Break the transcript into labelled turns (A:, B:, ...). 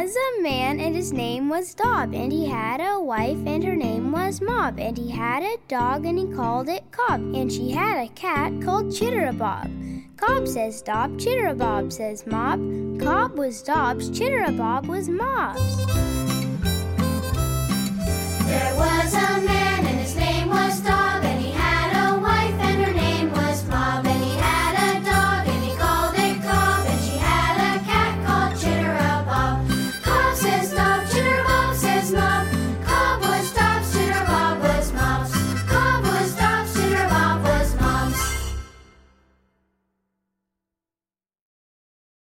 A: was a man, and his name was Dob, and he had a wife, and her name was Mob, and he had a dog, and he called it Cobb, and she had a cat called Chitterabob. Cobb says Dob, Chitterabob says Mob. Cobb was Dob's, Chitterabob was Mob's.